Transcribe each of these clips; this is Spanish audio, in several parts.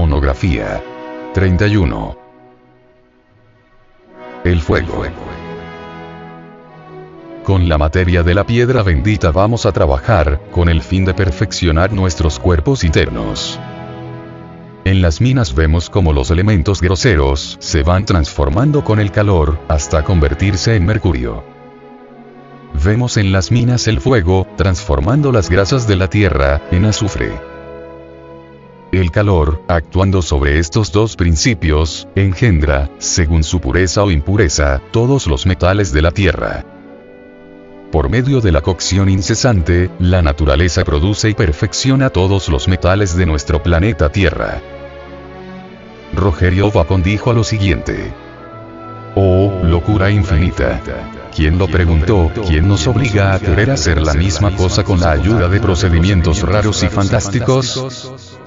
Monografía 31. El fuego. Con la materia de la piedra bendita vamos a trabajar, con el fin de perfeccionar nuestros cuerpos internos. En las minas vemos como los elementos groseros se van transformando con el calor, hasta convertirse en mercurio. Vemos en las minas el fuego, transformando las grasas de la tierra, en azufre. El calor, actuando sobre estos dos principios, engendra, según su pureza o impureza, todos los metales de la tierra. Por medio de la cocción incesante, la naturaleza produce y perfecciona todos los metales de nuestro planeta Tierra. Rogerio Bacon dijo lo siguiente. Oh, locura infinita. ¿Quién lo preguntó? ¿Quién nos obliga a querer hacer la misma cosa con la ayuda de procedimientos raros y fantásticos?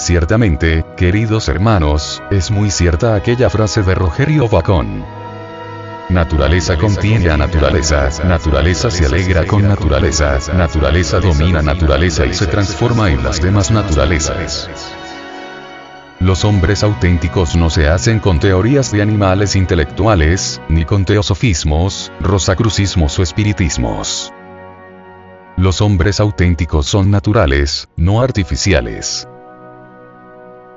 Ciertamente, queridos hermanos, es muy cierta aquella frase de Rogerio Bacon. Naturaleza contiene a naturaleza, naturaleza se alegra con naturaleza, naturaleza domina naturaleza y se transforma en las demás naturalezas. Los hombres auténticos no se hacen con teorías de animales intelectuales, ni con teosofismos, rosacrucismos o espiritismos. Los hombres auténticos son naturales, no artificiales.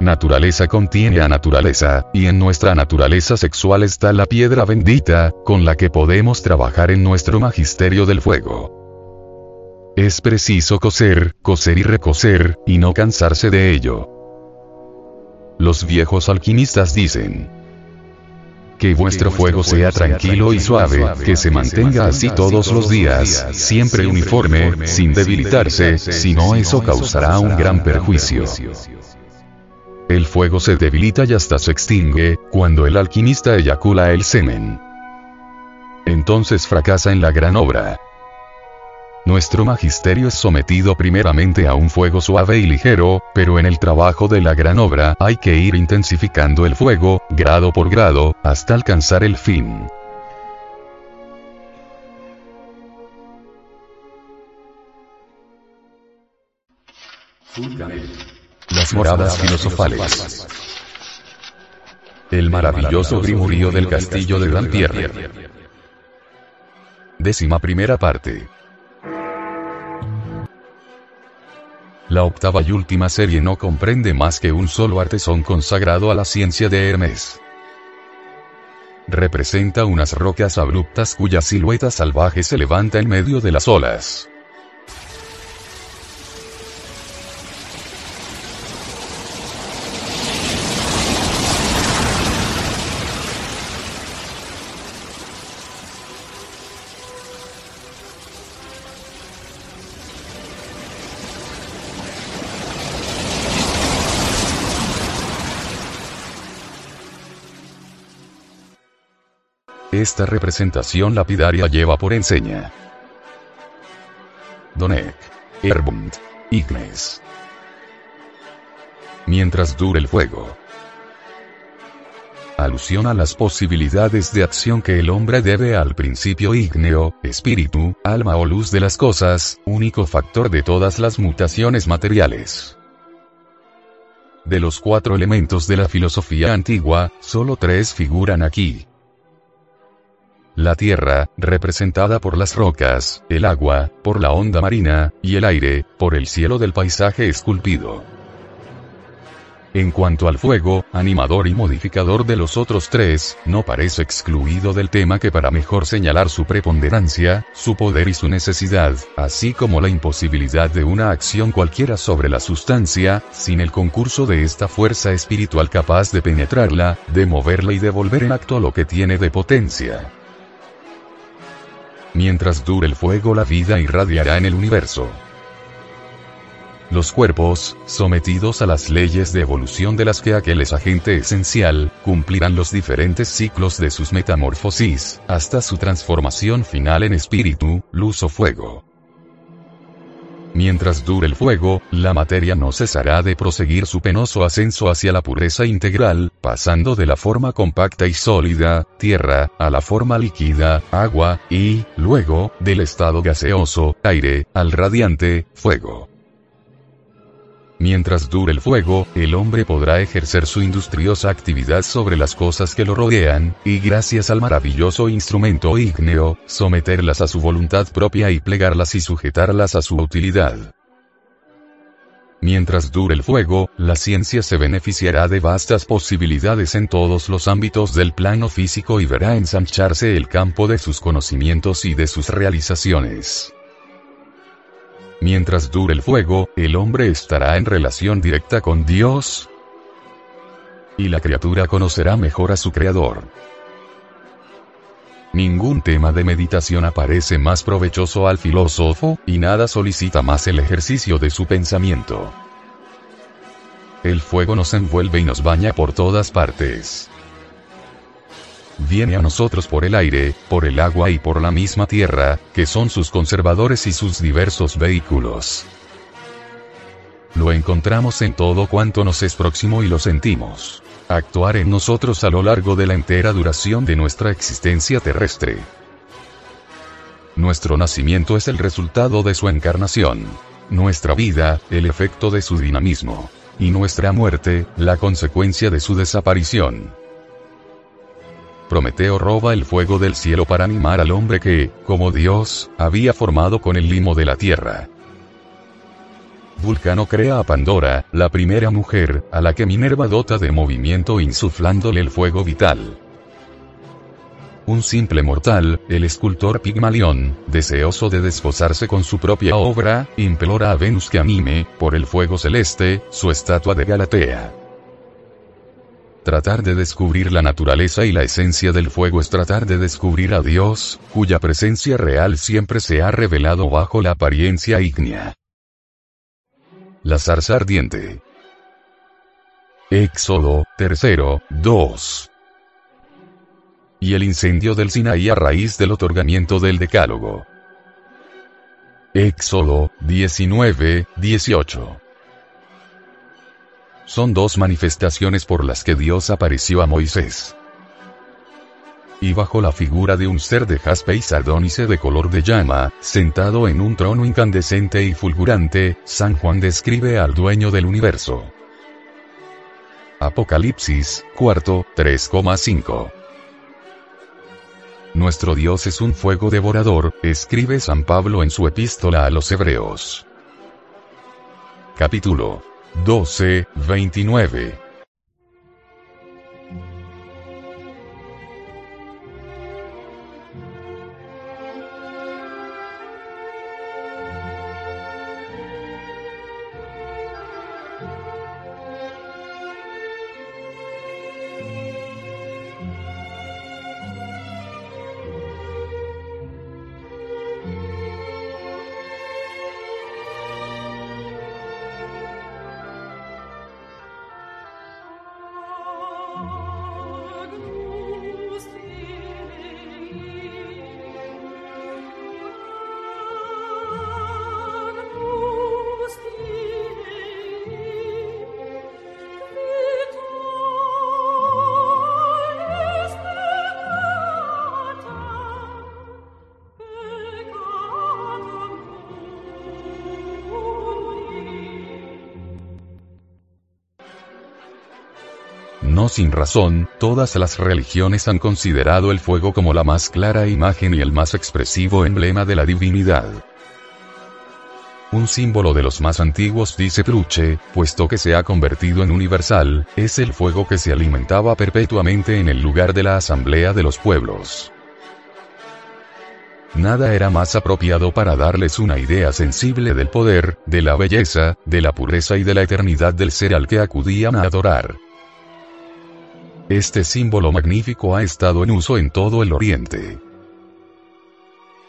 Naturaleza contiene a naturaleza, y en nuestra naturaleza sexual está la piedra bendita, con la que podemos trabajar en nuestro magisterio del fuego. Es preciso coser, coser y recoser, y no cansarse de ello. Los viejos alquimistas dicen, que vuestro fuego sea tranquilo y suave, que se mantenga así todos los días, siempre uniforme, sin debilitarse, si no eso causará un gran perjuicio. El fuego se debilita y hasta se extingue, cuando el alquimista eyacula el semen. Entonces fracasa en la gran obra. Nuestro magisterio es sometido primeramente a un fuego suave y ligero, pero en el trabajo de la gran obra hay que ir intensificando el fuego, grado por grado, hasta alcanzar el fin. Las moradas filosofales. El maravilloso grimurío del castillo de Dampierre. Décima primera parte. La octava y última serie no comprende más que un solo artesón consagrado a la ciencia de Hermes. Representa unas rocas abruptas cuya silueta salvaje se levanta en medio de las olas. Esta representación lapidaria lleva por enseña. Donek. Erbund. Ignes. Mientras dure el fuego. Alusión a las posibilidades de acción que el hombre debe al principio ígneo, espíritu, alma o luz de las cosas, único factor de todas las mutaciones materiales. De los cuatro elementos de la filosofía antigua, solo tres figuran aquí. La tierra, representada por las rocas, el agua, por la onda marina, y el aire, por el cielo del paisaje esculpido. En cuanto al fuego, animador y modificador de los otros tres, no parece excluido del tema que para mejor señalar su preponderancia, su poder y su necesidad, así como la imposibilidad de una acción cualquiera sobre la sustancia, sin el concurso de esta fuerza espiritual capaz de penetrarla, de moverla y de volver en acto lo que tiene de potencia. Mientras dure el fuego la vida irradiará en el universo. Los cuerpos, sometidos a las leyes de evolución de las que aquel es agente esencial, cumplirán los diferentes ciclos de sus metamorfosis, hasta su transformación final en espíritu, luz o fuego. Mientras dure el fuego, la materia no cesará de proseguir su penoso ascenso hacia la pureza integral, pasando de la forma compacta y sólida, tierra, a la forma líquida, agua, y, luego, del estado gaseoso, aire, al radiante, fuego. Mientras dure el fuego, el hombre podrá ejercer su industriosa actividad sobre las cosas que lo rodean, y gracias al maravilloso instrumento ígneo, someterlas a su voluntad propia y plegarlas y sujetarlas a su utilidad. Mientras dure el fuego, la ciencia se beneficiará de vastas posibilidades en todos los ámbitos del plano físico y verá ensancharse el campo de sus conocimientos y de sus realizaciones. Mientras dure el fuego, el hombre estará en relación directa con Dios, y la criatura conocerá mejor a su Creador. Ningún tema de meditación aparece más provechoso al filósofo, y nada solicita más el ejercicio de su pensamiento. El fuego nos envuelve y nos baña por todas partes. Viene a nosotros por el aire, por el agua y por la misma tierra, que son sus conservadores y sus diversos vehículos. Lo encontramos en todo cuanto nos es próximo y lo sentimos actuar en nosotros a lo largo de la entera duración de nuestra existencia terrestre. Nuestro nacimiento es el resultado de su encarnación. Nuestra vida, el efecto de su dinamismo. Y nuestra muerte, la consecuencia de su desaparición. Prometeo roba el fuego del cielo para animar al hombre que, como Dios, había formado con el limo de la tierra. Vulcano crea a Pandora, la primera mujer, a la que Minerva dota de movimiento insuflándole el fuego vital. Un simple mortal, el escultor Pigmalión, deseoso de desposarse con su propia obra, implora a Venus que anime, por el fuego celeste, su estatua de Galatea. Tratar de descubrir la naturaleza y la esencia del fuego es tratar de descubrir a Dios, cuya presencia real siempre se ha revelado bajo la apariencia ígnea. La zarza ardiente. Éxodo, tercero, 2. Y el incendio del Sinaí a raíz del otorgamiento del Decálogo. Éxodo, 19, 18. Son dos manifestaciones por las que Dios apareció a Moisés y bajo la figura de un ser de jaspe y sardónice de color de llama, sentado en un trono incandescente y fulgurante, San Juan describe al dueño del universo. Apocalipsis, cuarto, 3,5. Nuestro Dios es un fuego devorador, escribe San Pablo en su epístola a los Hebreos. Capítulo 12, 29. No sin razón, todas las religiones han considerado el fuego como la más clara imagen y el más expresivo emblema de la divinidad. Un símbolo de los más antiguos dice Truche, puesto que se ha convertido en universal, es el fuego que se alimentaba perpetuamente en el lugar de la asamblea de los pueblos. Nada era más apropiado para darles una idea sensible del poder, de la belleza, de la pureza y de la eternidad del ser al que acudían a adorar. Este símbolo magnífico ha estado en uso en todo el Oriente.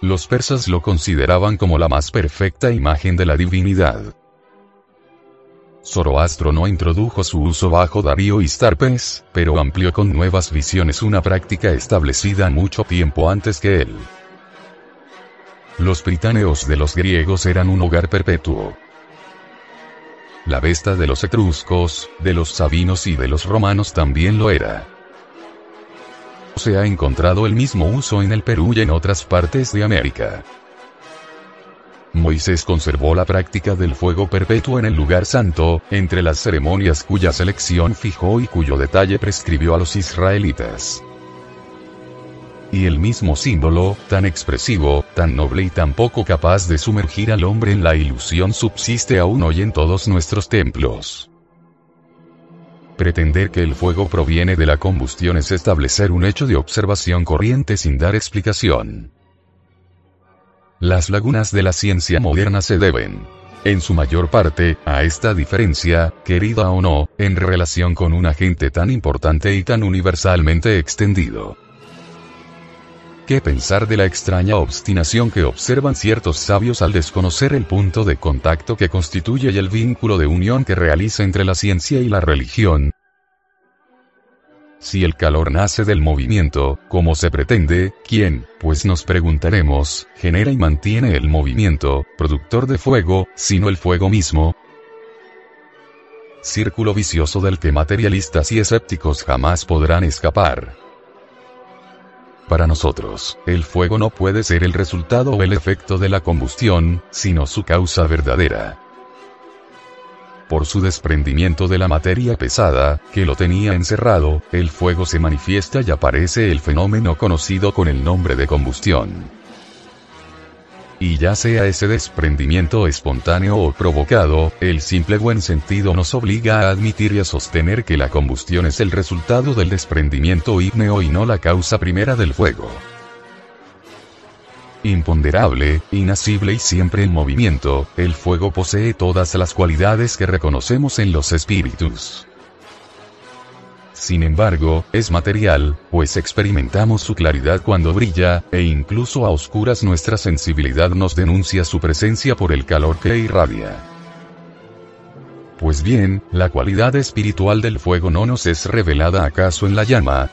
Los persas lo consideraban como la más perfecta imagen de la divinidad. Zoroastro no introdujo su uso bajo Darío y Starpes, pero amplió con nuevas visiones una práctica establecida mucho tiempo antes que él. Los británeos de los griegos eran un hogar perpetuo. La Vesta de los etruscos, de los sabinos y de los romanos también lo era. Se ha encontrado el mismo uso en el Perú y en otras partes de América. Moisés conservó la práctica del fuego perpetuo en el lugar santo, entre las ceremonias cuya selección fijó y cuyo detalle prescribió a los israelitas y el mismo símbolo, tan expresivo, tan noble y tan poco capaz de sumergir al hombre en la ilusión subsiste aún hoy en todos nuestros templos. Pretender que el fuego proviene de la combustión es establecer un hecho de observación corriente sin dar explicación. Las lagunas de la ciencia moderna se deben, en su mayor parte, a esta diferencia, querida o no, en relación con un agente tan importante y tan universalmente extendido. ¿Qué pensar de la extraña obstinación que observan ciertos sabios al desconocer el punto de contacto que constituye y el vínculo de unión que realiza entre la ciencia y la religión? Si el calor nace del movimiento, como se pretende, ¿quién, pues nos preguntaremos, genera y mantiene el movimiento, productor de fuego, sino el fuego mismo? Círculo vicioso del que materialistas y escépticos jamás podrán escapar. Para nosotros, el fuego no puede ser el resultado o el efecto de la combustión, sino su causa verdadera. Por su desprendimiento de la materia pesada, que lo tenía encerrado, el fuego se manifiesta y aparece el fenómeno conocido con el nombre de combustión y ya sea ese desprendimiento espontáneo o provocado, el simple buen sentido nos obliga a admitir y a sostener que la combustión es el resultado del desprendimiento ígneo y no la causa primera del fuego. Imponderable, inasible y siempre en movimiento, el fuego posee todas las cualidades que reconocemos en los espíritus. Sin embargo, es material, pues experimentamos su claridad cuando brilla, e incluso a oscuras nuestra sensibilidad nos denuncia su presencia por el calor que irradia. Pues bien, la cualidad espiritual del fuego no nos es revelada acaso en la llama,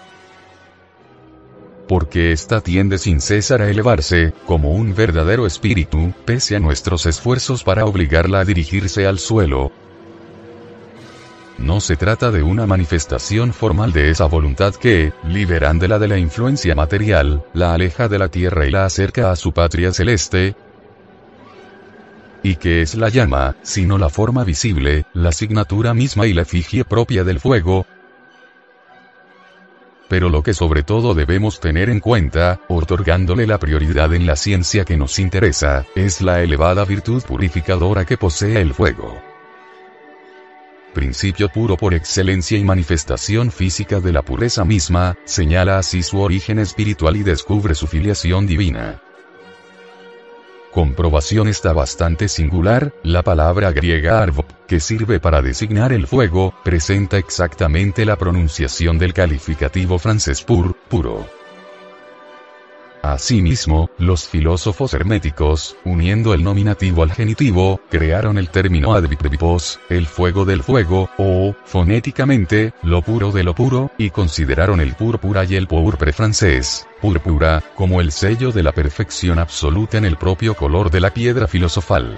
porque ésta tiende sin cesar a elevarse, como un verdadero espíritu, pese a nuestros esfuerzos para obligarla a dirigirse al suelo, no se trata de una manifestación formal de esa voluntad que, liberándola de la influencia material, la aleja de la tierra y la acerca a su patria celeste, y que es la llama, sino la forma visible, la asignatura misma y la efigie propia del fuego, pero lo que sobre todo debemos tener en cuenta, otorgándole la prioridad en la ciencia que nos interesa, es la elevada virtud purificadora que posee el fuego principio puro por excelencia y manifestación física de la pureza misma, señala así su origen espiritual y descubre su filiación divina. Comprobación está bastante singular, la palabra griega arvo, que sirve para designar el fuego, presenta exactamente la pronunciación del calificativo francés pur, puro. Asimismo, los filósofos herméticos, uniendo el nominativo al genitivo, crearon el término advipos, el fuego del fuego, o, fonéticamente, lo puro de lo puro, y consideraron el púrpura y el pourpre francés, púrpura, como el sello de la perfección absoluta en el propio color de la piedra filosofal.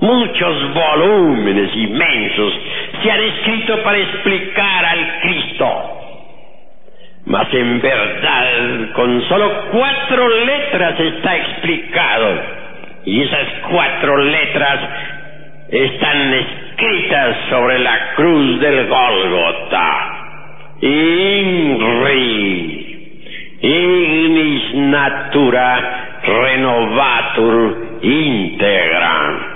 Muchos volúmenes inmensos se han escrito para explicar al Cristo. Mas en verdad, con solo cuatro letras está explicado. Y esas cuatro letras están escritas sobre la cruz del Gólgota. INRI, ignis natura renovatur integra.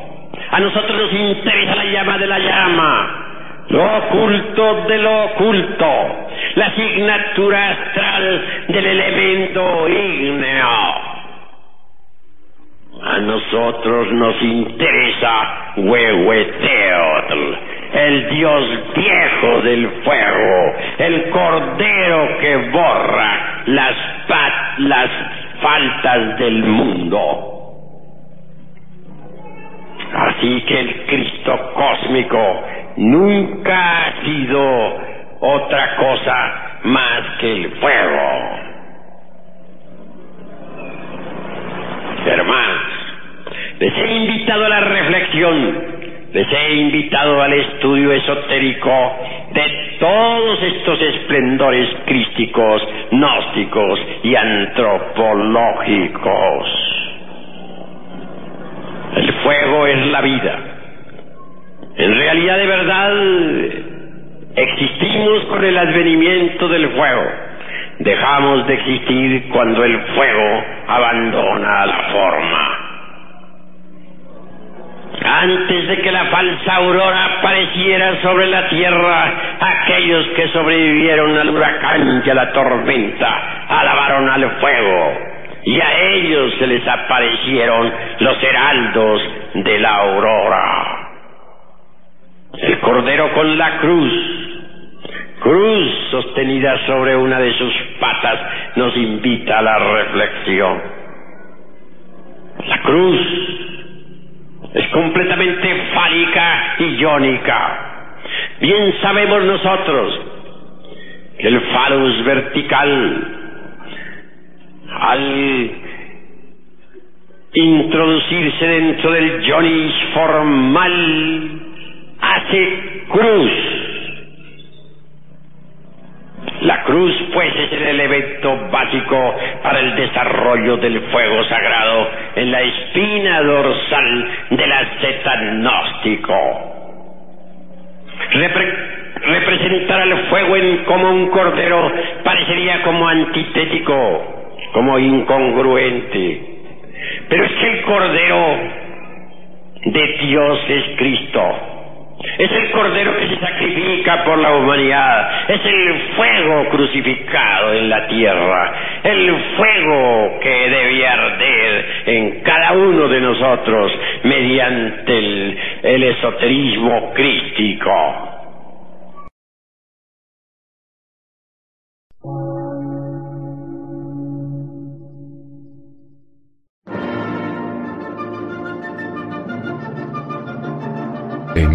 A nosotros nos interesa la llama de la llama, lo oculto de lo oculto, la asignatura astral del elemento ígneo. A nosotros nos interesa Huehueteotl, el dios viejo del fuego, el cordero que borra las, las faltas del mundo. Así que el Cristo cósmico nunca ha sido otra cosa más que el fuego. Hermanos, les he invitado a la reflexión, les he invitado al estudio esotérico de todos estos esplendores crísticos, gnósticos y antropológicos. Fuego es la vida. En realidad de verdad existimos con el advenimiento del fuego. Dejamos de existir cuando el fuego abandona la forma. Antes de que la falsa aurora apareciera sobre la tierra, aquellos que sobrevivieron al huracán y a la tormenta alabaron al fuego y a ellos se les aparecieron los heraldos de la aurora. El cordero con la cruz, cruz sostenida sobre una de sus patas, nos invita a la reflexión. La cruz es completamente fálica y iónica. Bien sabemos nosotros que el falus vertical al introducirse dentro del Johnny formal, hace cruz. La cruz, pues, es el elemento básico para el desarrollo del fuego sagrado en la espina dorsal del asceta gnóstico. representar al fuego en, como un cordero parecería como antitético como incongruente. Pero es que el Cordero de Dios es Cristo. Es el Cordero que se sacrifica por la humanidad. Es el fuego crucificado en la tierra. El fuego que debe arder en cada uno de nosotros mediante el, el esoterismo crístico.